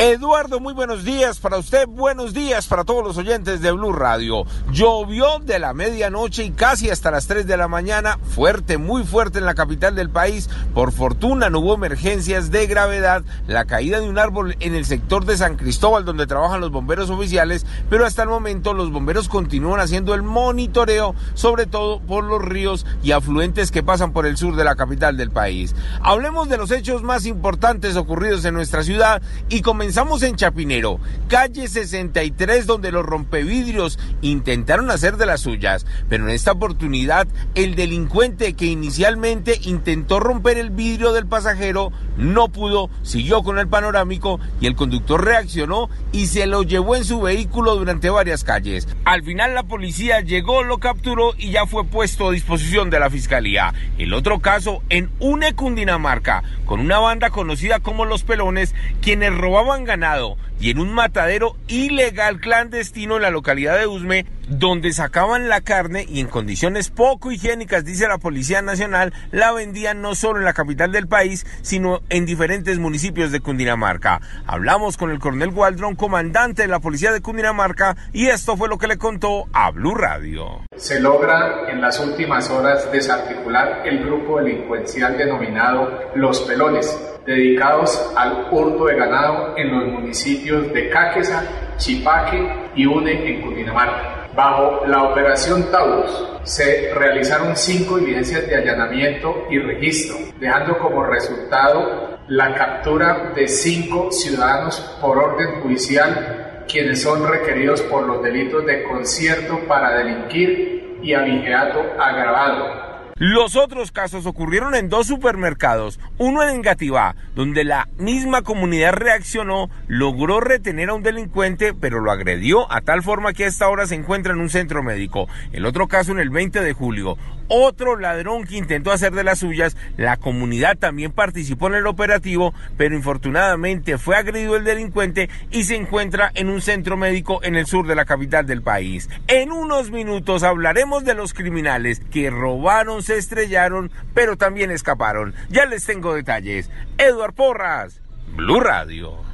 Eduardo, muy buenos días para usted, buenos días para todos los oyentes de Blue Radio. Llovió de la medianoche y casi hasta las 3 de la mañana, fuerte, muy fuerte en la capital del país. Por fortuna no hubo emergencias de gravedad, la caída de un árbol en el sector de San Cristóbal donde trabajan los bomberos oficiales, pero hasta el momento los bomberos continúan haciendo el monitoreo, sobre todo por los ríos y afluentes que pasan por el sur de la capital del país. Hablemos de los hechos más importantes ocurridos en nuestra ciudad y comenzamos Comenzamos en Chapinero, calle 63, donde los rompevidrios intentaron hacer de las suyas, pero en esta oportunidad el delincuente que inicialmente intentó romper el vidrio del pasajero no pudo, siguió con el panorámico y el conductor reaccionó y se lo llevó en su vehículo durante varias calles. Al final la policía llegó, lo capturó y ya fue puesto a disposición de la fiscalía. El otro caso en Une, Cundinamarca, con una banda conocida como Los Pelones, quienes robaban ganado y en un matadero ilegal clandestino en la localidad de Usme, donde sacaban la carne y en condiciones poco higiénicas, dice la Policía Nacional, la vendían no solo en la capital del país, sino en diferentes municipios de Cundinamarca. Hablamos con el coronel Waldron, comandante de la Policía de Cundinamarca, y esto fue lo que le contó a Blue Radio. Se logra en las últimas horas desarticular el grupo delincuencial denominado Los Pelones dedicados al hurto de ganado en los municipios de Cáqueza, Chipaque y Une en Cundinamarca. Bajo la operación Taurus se realizaron cinco evidencias de allanamiento y registro, dejando como resultado la captura de cinco ciudadanos por orden judicial, quienes son requeridos por los delitos de concierto para delinquir y abigeato agravado, los otros casos ocurrieron en dos supermercados, uno en Engativá, donde la misma comunidad reaccionó, logró retener a un delincuente, pero lo agredió a tal forma que a esta hora se encuentra en un centro médico. El otro caso en el 20 de julio, otro ladrón que intentó hacer de las suyas, la comunidad también participó en el operativo, pero infortunadamente fue agredido el delincuente y se encuentra en un centro médico en el sur de la capital del país. En unos minutos hablaremos de los criminales que robaron se estrellaron, pero también escaparon. Ya les tengo detalles. Eduard Porras, Blue Radio.